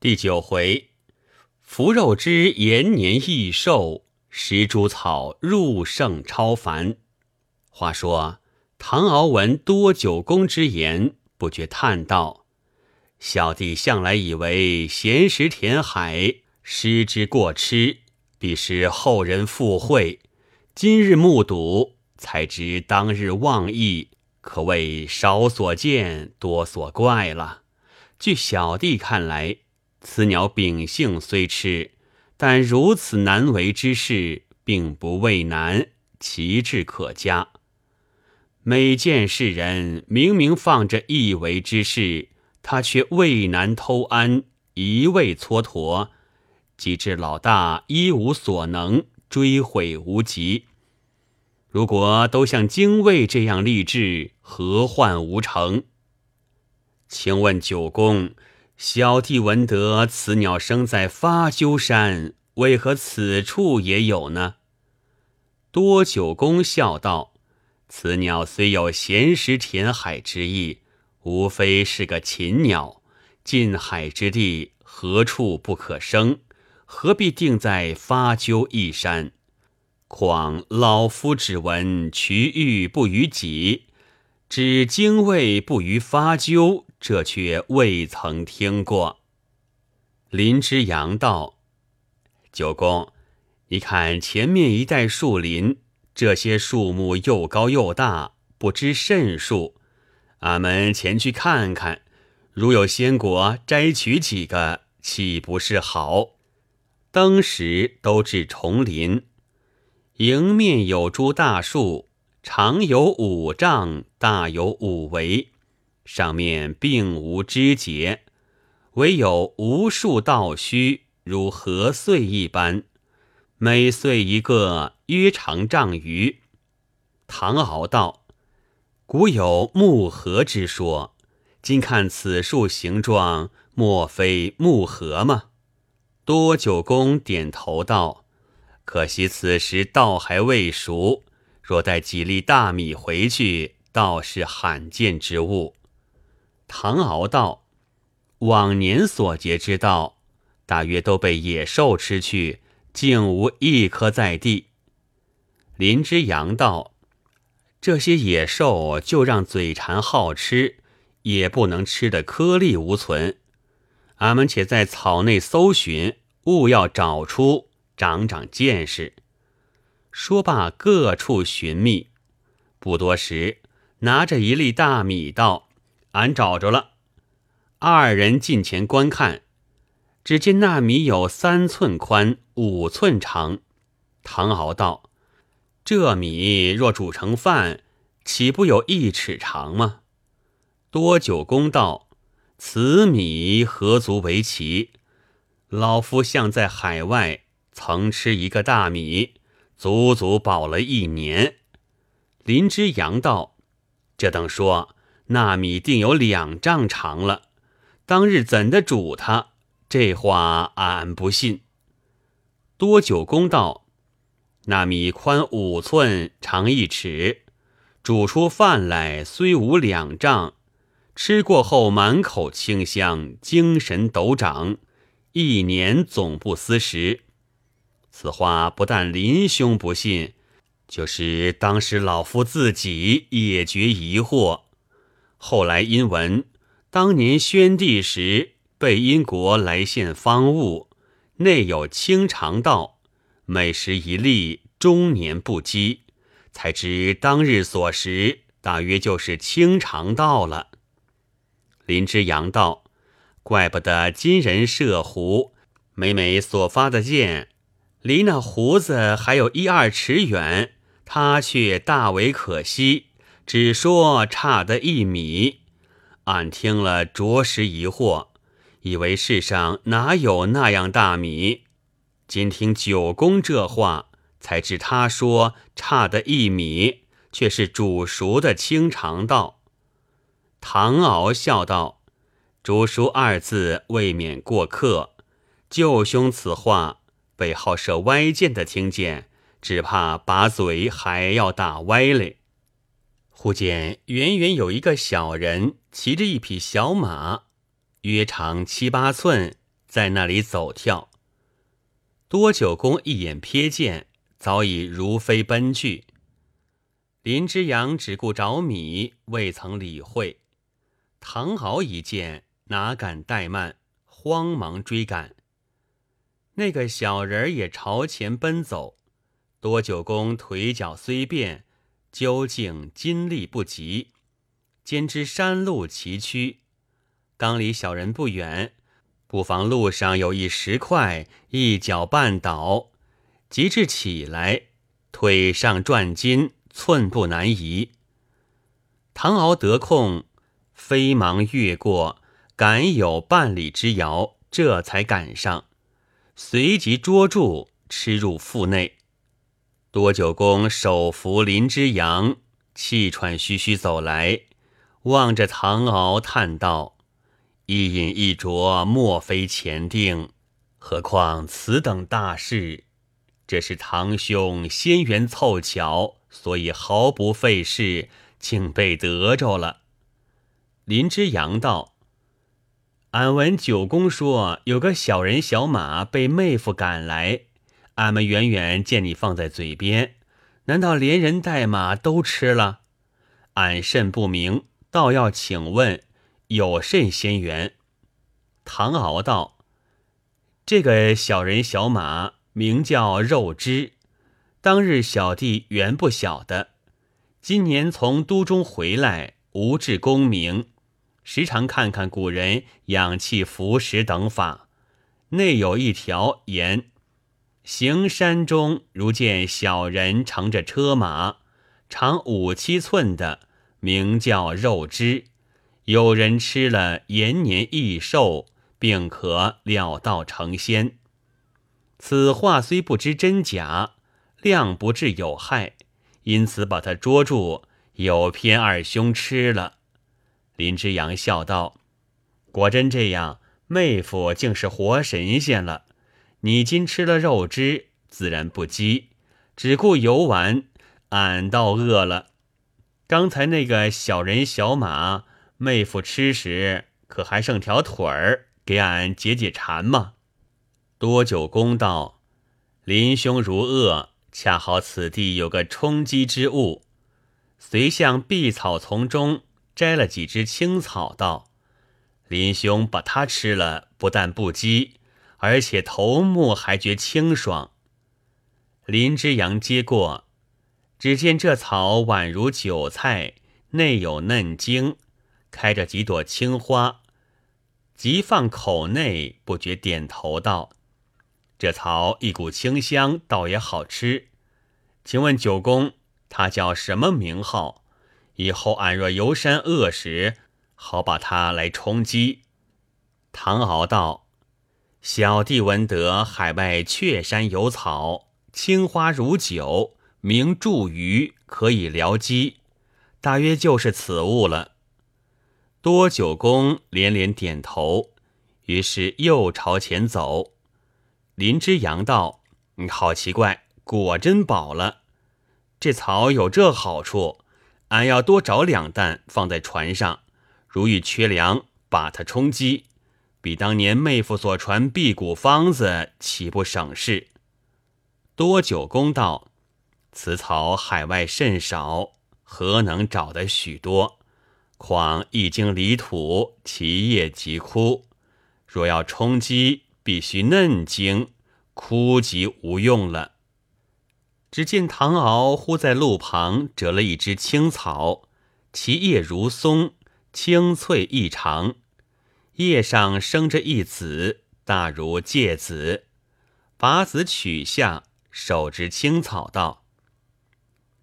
第九回，福肉之延年益寿，食诸草入圣超凡。话说唐敖闻多九公之言，不觉叹道：“小弟向来以为闲食填海，失之过痴，必是后人附会。今日目睹，才知当日妄意，可谓少所见，多所怪了。据小弟看来。”此鸟秉性虽痴，但如此难为之事，并不畏难，其志可嘉。每见世人明明放着一为之事，他却畏难偷安，一味蹉跎，及至老大一无所能，追悔无及。如果都像精卫这样立志，何患无成？请问九公。小弟闻得此鸟生在发鸠山，为何此处也有呢？多九公笑道：“此鸟虽有闲食填海之意，无非是个禽鸟。近海之地，何处不可生？何必定在发鸠一山？况老夫只闻渠玉不于己，只精卫不于发鸠。”这却未曾听过。林之阳道：“九公，你看前面一带树林，这些树木又高又大，不知甚数。俺们前去看看，如有仙果，摘取几个，岂不是好？”登时都至丛林，迎面有株大树，长有五丈，大有五围。上面并无枝节，唯有无数倒须，如禾穗一般。每穗一个，约长丈余。唐敖道：“古有木禾之说，今看此树形状，莫非木禾吗？”多九公点头道：“可惜此时稻还未熟，若带几粒大米回去，倒是罕见之物。”唐敖道：“往年所结之道，大约都被野兽吃去，竟无一颗在地。”林之阳道：“这些野兽就让嘴馋好吃，也不能吃的颗粒无存。俺们且在草内搜寻，务要找出，长长见识。”说罢，各处寻觅。不多时，拿着一粒大米道。俺找着了，二人近前观看，只见那米有三寸宽，五寸长。唐敖道：“这米若煮成饭，岂不有一尺长吗？”多九公道：“此米何足为奇？老夫像在海外，曾吃一个大米，足足饱了一年。”林之阳道：“这等说。”那米定有两丈长了，当日怎的煮它？这话俺不信。多九公道：那米宽五寸，长一尺，煮出饭来虽无两丈，吃过后满口清香，精神陡长，一年总不思食。此话不但林兄不信，就是当时老夫自己也觉疑惑。后来因闻当年宣帝时，被因国来献方物，内有清肠道，每食一粒，终年不饥，才知当日所食大约就是清肠道了。林之阳道，怪不得今人射狐，每每所发的箭，离那胡子还有一二尺远，他却大为可惜。只说差得一米，俺听了着实疑惑，以为世上哪有那样大米。今听九公这话，才知他说差得一米，却是煮熟的清肠道。唐敖笑道：“煮熟二字未免过客。舅兄此话，被好射歪箭的听见，只怕把嘴还要打歪嘞。”忽见远远有一个小人骑着一匹小马，约长七八寸，在那里走跳。多九公一眼瞥见，早已如飞奔去。林之阳只顾着米，未曾理会。唐敖一见，哪敢怠慢，慌忙追赶。那个小人也朝前奔走。多九公腿脚虽便，究竟筋力不及，兼知山路崎岖，刚离小人不远，不妨路上有一石块，一脚绊倒，及至起来，腿上转筋，寸步难移。唐敖得空，飞忙越过，赶有半里之遥，这才赶上，随即捉住，吃入腹内。多九公手扶林之阳，气喘吁吁走来，望着唐敖叹道：“一饮一啄，莫非前定？何况此等大事，这是堂兄仙缘凑巧，所以毫不费事，竟被得着了。”林之阳道：“俺闻九公说，有个小人小马被妹夫赶来。”俺们远远见你放在嘴边，难道连人带马都吃了？俺甚不明，倒要请问有甚仙缘？唐敖道：“这个小人小马名叫肉汁，当日小弟原不晓得，今年从都中回来，无志功名，时常看看古人养气服食等法，内有一条言。”行山中，如见小人乘着车马，长五七寸的，名叫肉汁。有人吃了延年益寿，并可了道成仙。此话虽不知真假，量不至有害，因此把他捉住，有偏二兄吃了。林之阳笑道：“果真这样，妹夫竟是活神仙了。”你今吃了肉汁，自然不饥，只顾游玩。俺倒饿了。刚才那个小人小马，妹夫吃时可还剩条腿儿，给俺解解馋吗？多久公道，林兄如饿，恰好此地有个充饥之物，遂向碧草丛中摘了几枝青草，道：“林兄把它吃了，不但不饥。”而且头目还觉清爽。林之阳接过，只见这草宛如韭菜，内有嫩茎，开着几朵青花，即放口内，不觉点头道：“这草一股清香，倒也好吃。请问九公，他叫什么名号？以后俺若游山饿时，好把它来充饥。”唐敖道。小弟闻得海外雀山有草，青花如酒，名祝鱼，可以疗饥，大约就是此物了。多九公连连点头，于是又朝前走。林之阳道：“好奇怪，果真饱了。这草有这好处，俺要多找两担放在船上，如遇缺粮，把它充饥。”比当年妹夫所传辟谷方子岂不省事？多久公道：“此草海外甚少，何能找得许多？况一经离土，其叶即枯。若要充饥，必须嫩茎，枯即无用了。”只见唐敖忽在路旁折了一枝青草，其叶如松，青翠异常。叶上生着一子，大如芥子，把子取下，手执青草道：“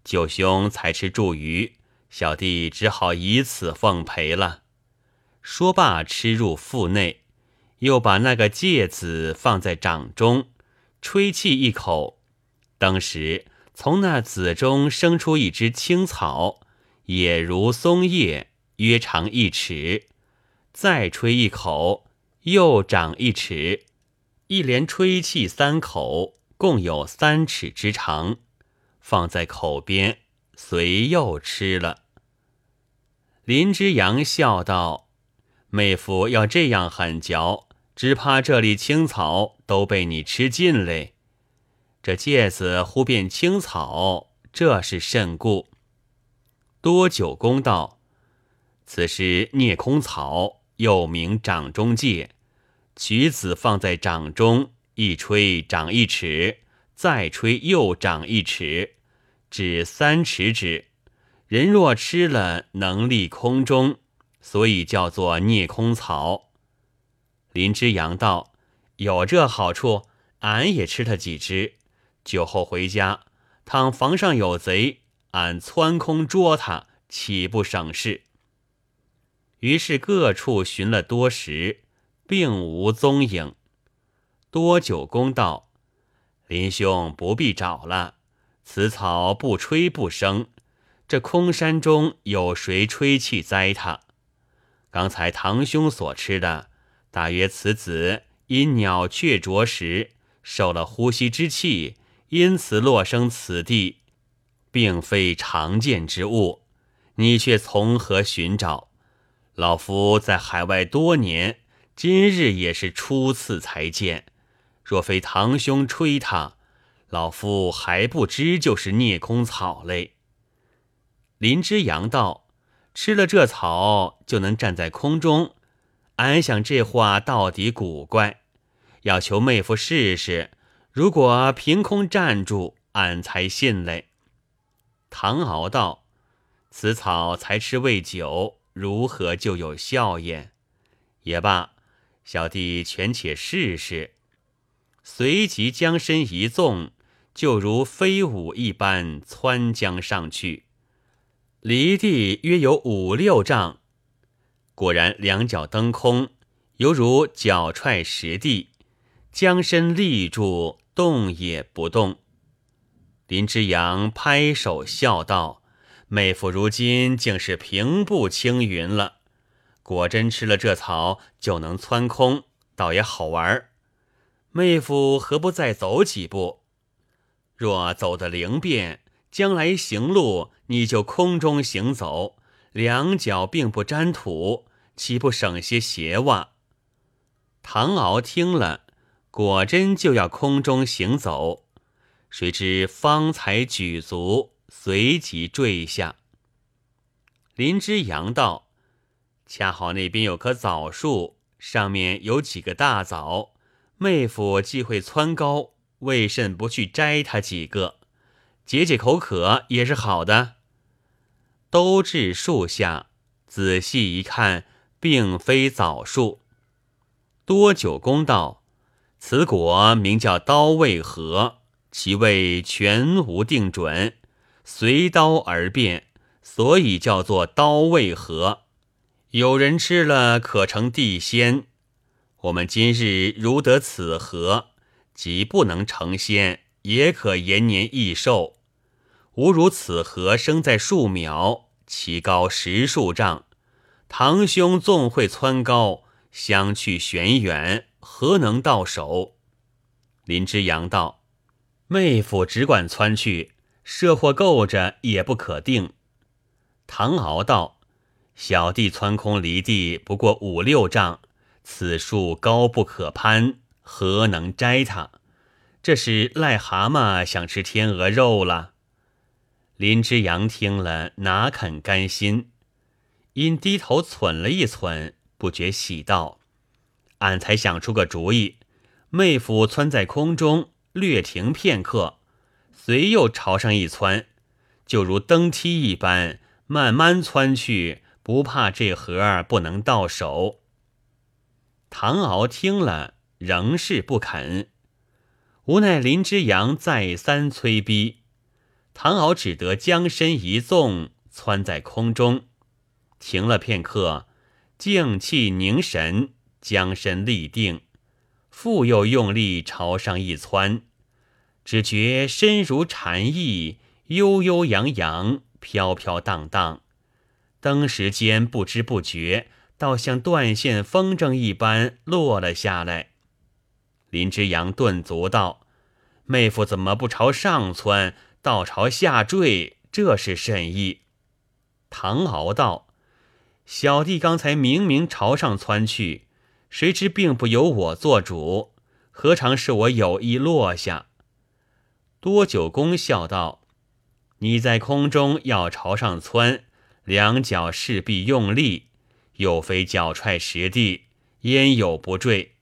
九兄才吃茱萸，小弟只好以此奉陪了。”说罢，吃入腹内，又把那个芥子放在掌中，吹气一口，当时从那子中生出一只青草，也如松叶，约长一尺。再吹一口，又长一尺，一连吹气三口，共有三尺之长，放在口边，随又吃了。林之阳笑道：“妹夫要这样狠嚼，只怕这里青草都被你吃尽嘞。这芥子忽变青草，这是甚故？”多九公道：“此是聂空草，又名掌中戒。取子放在掌中，一吹长一尺，再吹又长一尺，至三尺止。人若吃了，能立空中，所以叫做聂空草。”林之阳道：“有这好处，俺也吃他几只。酒后回家，倘房上有贼，俺窜空捉他。”岂不省事？于是各处寻了多时，并无踪影。多久公道：“林兄不必找了，此草不吹不生。这空山中有谁吹气栽它？刚才堂兄所吃的，大约此子因鸟雀啄食，受了呼吸之气，因此落生此地，并非常见之物。”你却从何寻找？老夫在海外多年，今日也是初次才见。若非堂兄吹他，老夫还不知就是孽空草嘞。林之阳道：“吃了这草就能站在空中，俺想这话到底古怪，要求妹夫试试。如果凭空站住，俺才信嘞。”唐敖道。此草才吃未久，如何就有效验？也罢，小弟权且试试。随即将身一纵，就如飞舞一般窜将上去，离地约有五六丈。果然两脚蹬空，犹如脚踹实地，将身立住，动也不动。林之阳拍手笑道。妹夫如今竟是平步青云了，果真吃了这草就能窜空，倒也好玩。妹夫何不再走几步？若走得灵便，将来行路你就空中行走，两脚并不沾土，岂不省些鞋袜？唐敖听了，果真就要空中行走，谁知方才举足。随即坠下。林之阳道：“恰好那边有棵枣树，上面有几个大枣。妹夫既会蹿高，为甚不去摘它几个，解解口渴也是好的。”都至树下，仔细一看，并非枣树。多久公道：“此果名叫刀味核，其味全无定准。”随刀而变，所以叫做刀味核。有人吃了可成地仙。我们今日如得此核，即不能成仙，也可延年益寿。吾如此核生在树苗，其高十数丈。堂兄纵会蹿高，相去玄远，何能到手？林之阳道：“妹夫只管蹿去。”设或够着也不可定。唐敖道：“小弟窜空离地不过五六丈，此树高不可攀，何能摘它？这是癞蛤蟆想吃天鹅肉了。”林之阳听了，哪肯甘心？因低头忖了一忖，不觉喜道：“俺才想出个主意，妹夫窜在空中，略停片刻。”随又朝上一窜，就如登梯一般，慢慢窜去，不怕这盒不能到手。唐敖听了，仍是不肯。无奈林之阳再三催逼，唐敖只得将身一纵，窜在空中，停了片刻，静气凝神，将身立定，复又用力朝上一窜。只觉身如蝉翼，悠悠扬扬，飘飘荡荡。登时间不知不觉，倒像断线风筝一般落了下来。林之阳顿足道：“妹夫怎么不朝上窜，倒朝下坠？这是甚意？”唐敖道：“小弟刚才明明朝上窜去，谁知并不由我做主，何尝是我有意落下？”多九公笑道：“你在空中要朝上蹿，两脚势必用力，又非脚踹实地，焉有不坠？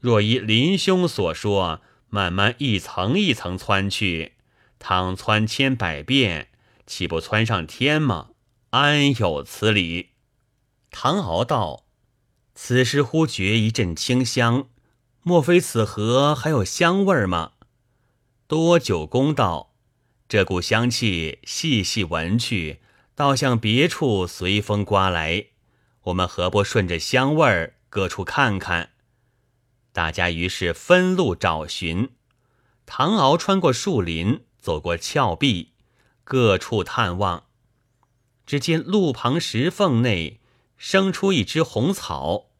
若依林兄所说，慢慢一层一层蹿去，倘蹿千百遍，岂不蹿上天吗？安有此理？”唐敖道：“此时忽觉一阵清香，莫非此河还有香味儿吗？”多九公道：“这股香气，细细闻去，倒像别处随风刮来。我们何不顺着香味儿各处看看？”大家于是分路找寻。唐敖穿过树林，走过峭壁，各处探望。只见路旁石缝内生出一枝红草，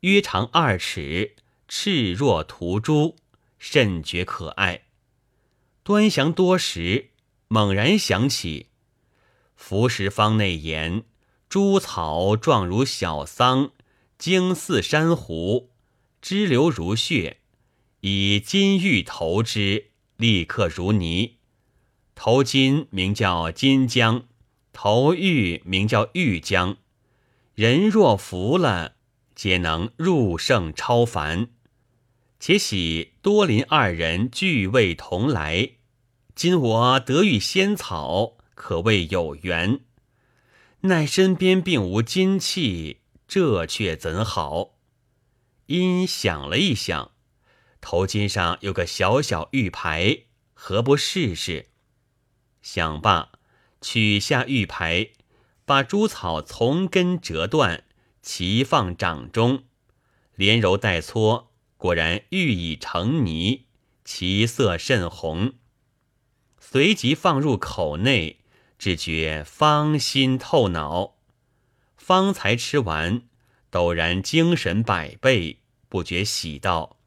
约长二尺，赤若涂朱，甚觉可爱。端详多时，猛然想起，浮石方内言：诸草状如小桑，茎似珊瑚，支流如血。以金玉投之，立刻如泥。投金名叫金浆，投玉名叫玉浆。人若服了，皆能入圣超凡。且喜多林二人俱未同来，今我得遇仙草，可谓有缘。奈身边并无金器，这却怎好？因想了一想，头巾上有个小小玉牌，何不试试？想罢，取下玉牌，把珠草从根折断，齐放掌中，连揉带搓。果然玉已成泥，其色甚红。随即放入口内，只觉芳心透脑。方才吃完，陡然精神百倍，不觉喜道：“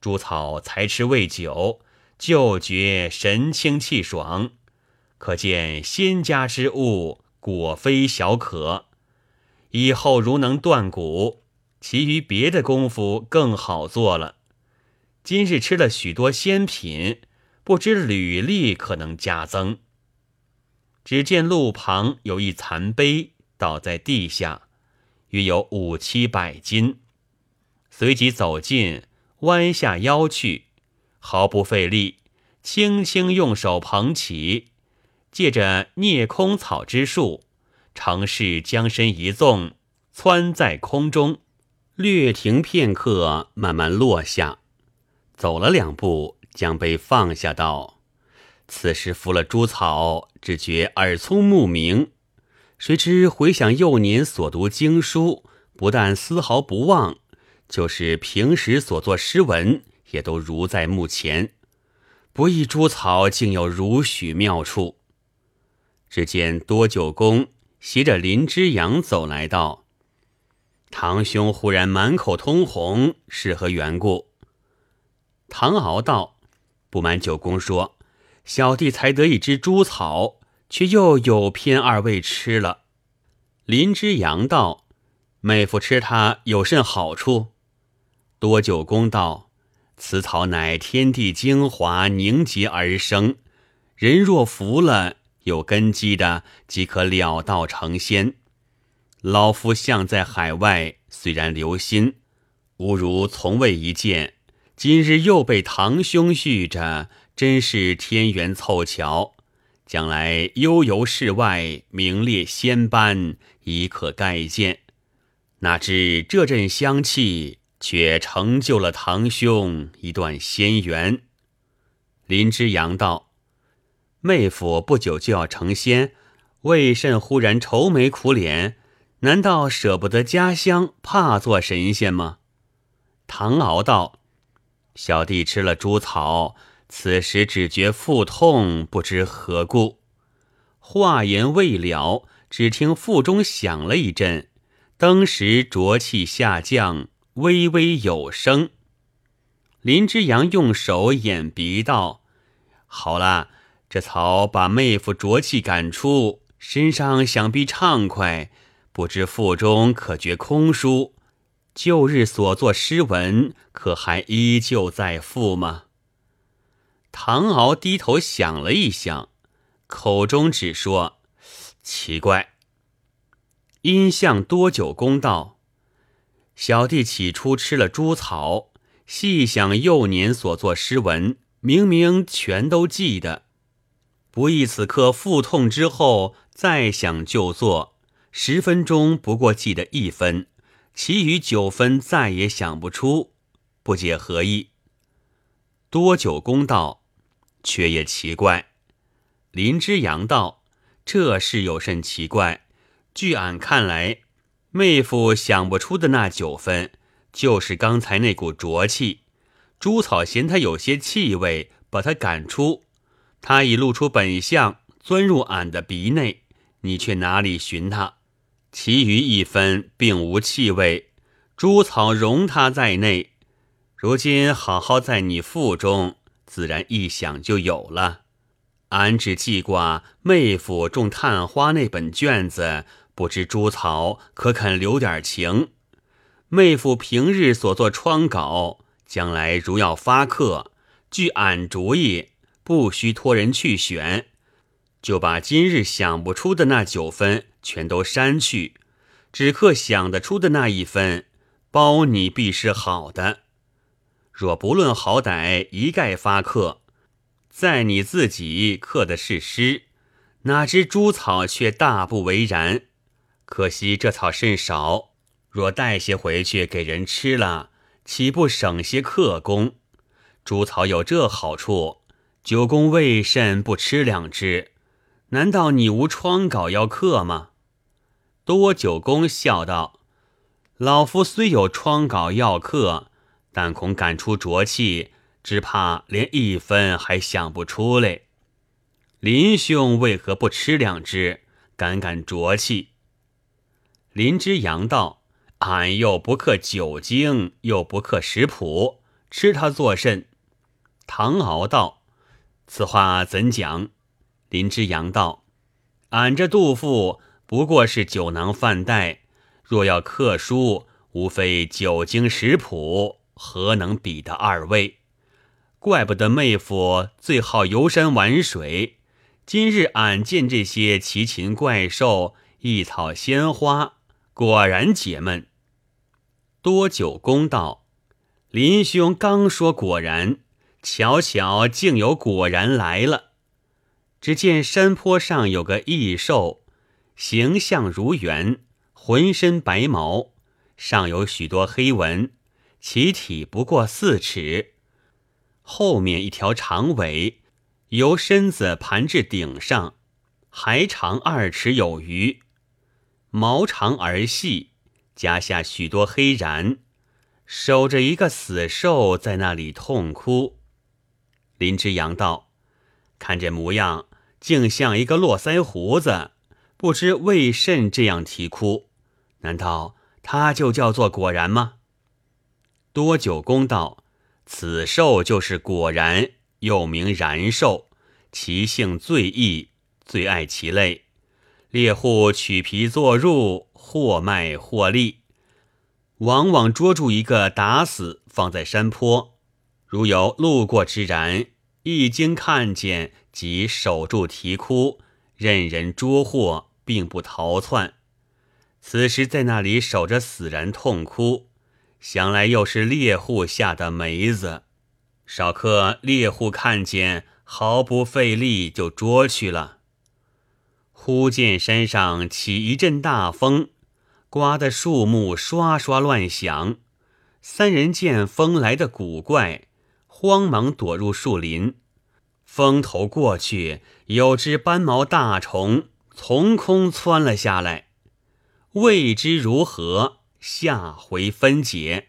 朱草才吃未久，就觉神清气爽，可见仙家之物果非小可。以后如能断骨。”其余别的功夫更好做了。今日吃了许多仙品，不知履历可能加增。只见路旁有一残碑倒在地下，约有五七百斤。随即走近，弯下腰去，毫不费力，轻轻用手捧起，借着涅空草之术，尝试将身一纵，窜在空中。略停片刻，慢慢落下。走了两步，将被放下，道：“此时服了珠草，只觉耳聪目明。谁知回想幼年所读经书，不但丝毫不忘，就是平时所作诗文，也都如在目前。不意珠草竟有如许妙处。”只见多九公携着林之阳走来道。堂兄忽然满口通红，是何缘故？唐敖道：“不瞒九公说，小弟才得一只猪草，却又有偏二位吃了。”林之阳道：“妹夫吃它有甚好处？”多九公道：“此草乃天地精华凝结而生，人若服了，有根基的，即可了道成仙。”老夫向在海外，虽然留心，吾如从未一见。今日又被堂兄续着，真是天缘凑巧。将来悠游世外，名列仙班，已可盖见。哪知这阵香气，却成就了堂兄一段仙缘。林之阳道：“妹夫不久就要成仙，为甚忽然愁眉苦脸？”难道舍不得家乡，怕做神仙吗？唐敖道：“小弟吃了猪草，此时只觉腹痛，不知何故。”话言未了，只听腹中响了一阵，当时浊气下降，微微有声。林之阳用手掩鼻道：“好了，这草把妹夫浊气赶出，身上想必畅快。”不知腹中可觉空舒，旧日所作诗文，可还依旧在腹吗？唐敖低头想了一想，口中只说：“奇怪。”因向多久公道：“小弟起初吃了猪草，细想幼年所作诗文，明明全都记得，不意此刻腹痛之后再想就做，十分钟不过记得一分。”其余九分再也想不出，不解何意。多久公道，却也奇怪。林之阳道：“这事有甚奇怪？据俺看来，妹夫想不出的那九分，就是刚才那股浊气。朱草嫌他有些气味，把他赶出。他已露出本相，钻入俺的鼻内，你却哪里寻他？”其余一分并无气味，朱草容他在内。如今好好在你腹中，自然一想就有了。俺只记挂妹夫种探花那本卷子，不知朱草可肯留点情？妹夫平日所作窗稿，将来如要发刻，据俺主意，不需托人去选。就把今日想不出的那九分全都删去，只刻想得出的那一分，包你必是好的。若不论好歹，一概发刻，在你自己刻的是诗，哪知朱草却大不为然。可惜这草甚少，若带些回去给人吃了，岂不省些刻工？朱草有这好处，九公为甚不吃两只？难道你无窗稿要刻吗？多九公笑道：“老夫虽有窗稿要刻，但恐赶出浊气，只怕连一分还想不出来。林兄为何不吃两只，赶赶浊气？”林之阳道：“俺又不刻酒精，又不刻食谱，吃它作甚？”唐敖道：“此话怎讲？”林之阳道：“俺这杜甫不过是酒囊饭袋，若要刻书，无非酒精食谱，何能比得二位？怪不得妹夫最好游山玩水。今日俺见这些奇禽怪兽、异草鲜花，果然解闷。”多久公道：“林兄刚说果然，巧巧竟有果然来了。”只见山坡上有个异兽，形象如猿，浑身白毛，上有许多黑纹，其体不过四尺，后面一条长尾，由身子盘至顶上，还长二尺有余，毛长而细，夹下许多黑髯，守着一个死兽在那里痛哭。林之阳道：“看这模样。”竟像一个络腮胡子，不知为甚这样啼哭？难道他就叫做果然吗？多久公道：此兽就是果然，又名然兽，其性最异，最爱其类。猎户取皮作褥，或卖或利，往往捉住一个打死，放在山坡。如有路过之人，一经看见。即守住啼哭，任人捉获，并不逃窜。此时在那里守着，死人痛哭，想来又是猎户下的梅子。少客猎户看见，毫不费力就捉去了。忽见山上起一阵大风，刮得树木刷刷乱响。三人见风来的古怪，慌忙躲入树林。风头过去，有只斑毛大虫从空窜了下来，未知如何，下回分解。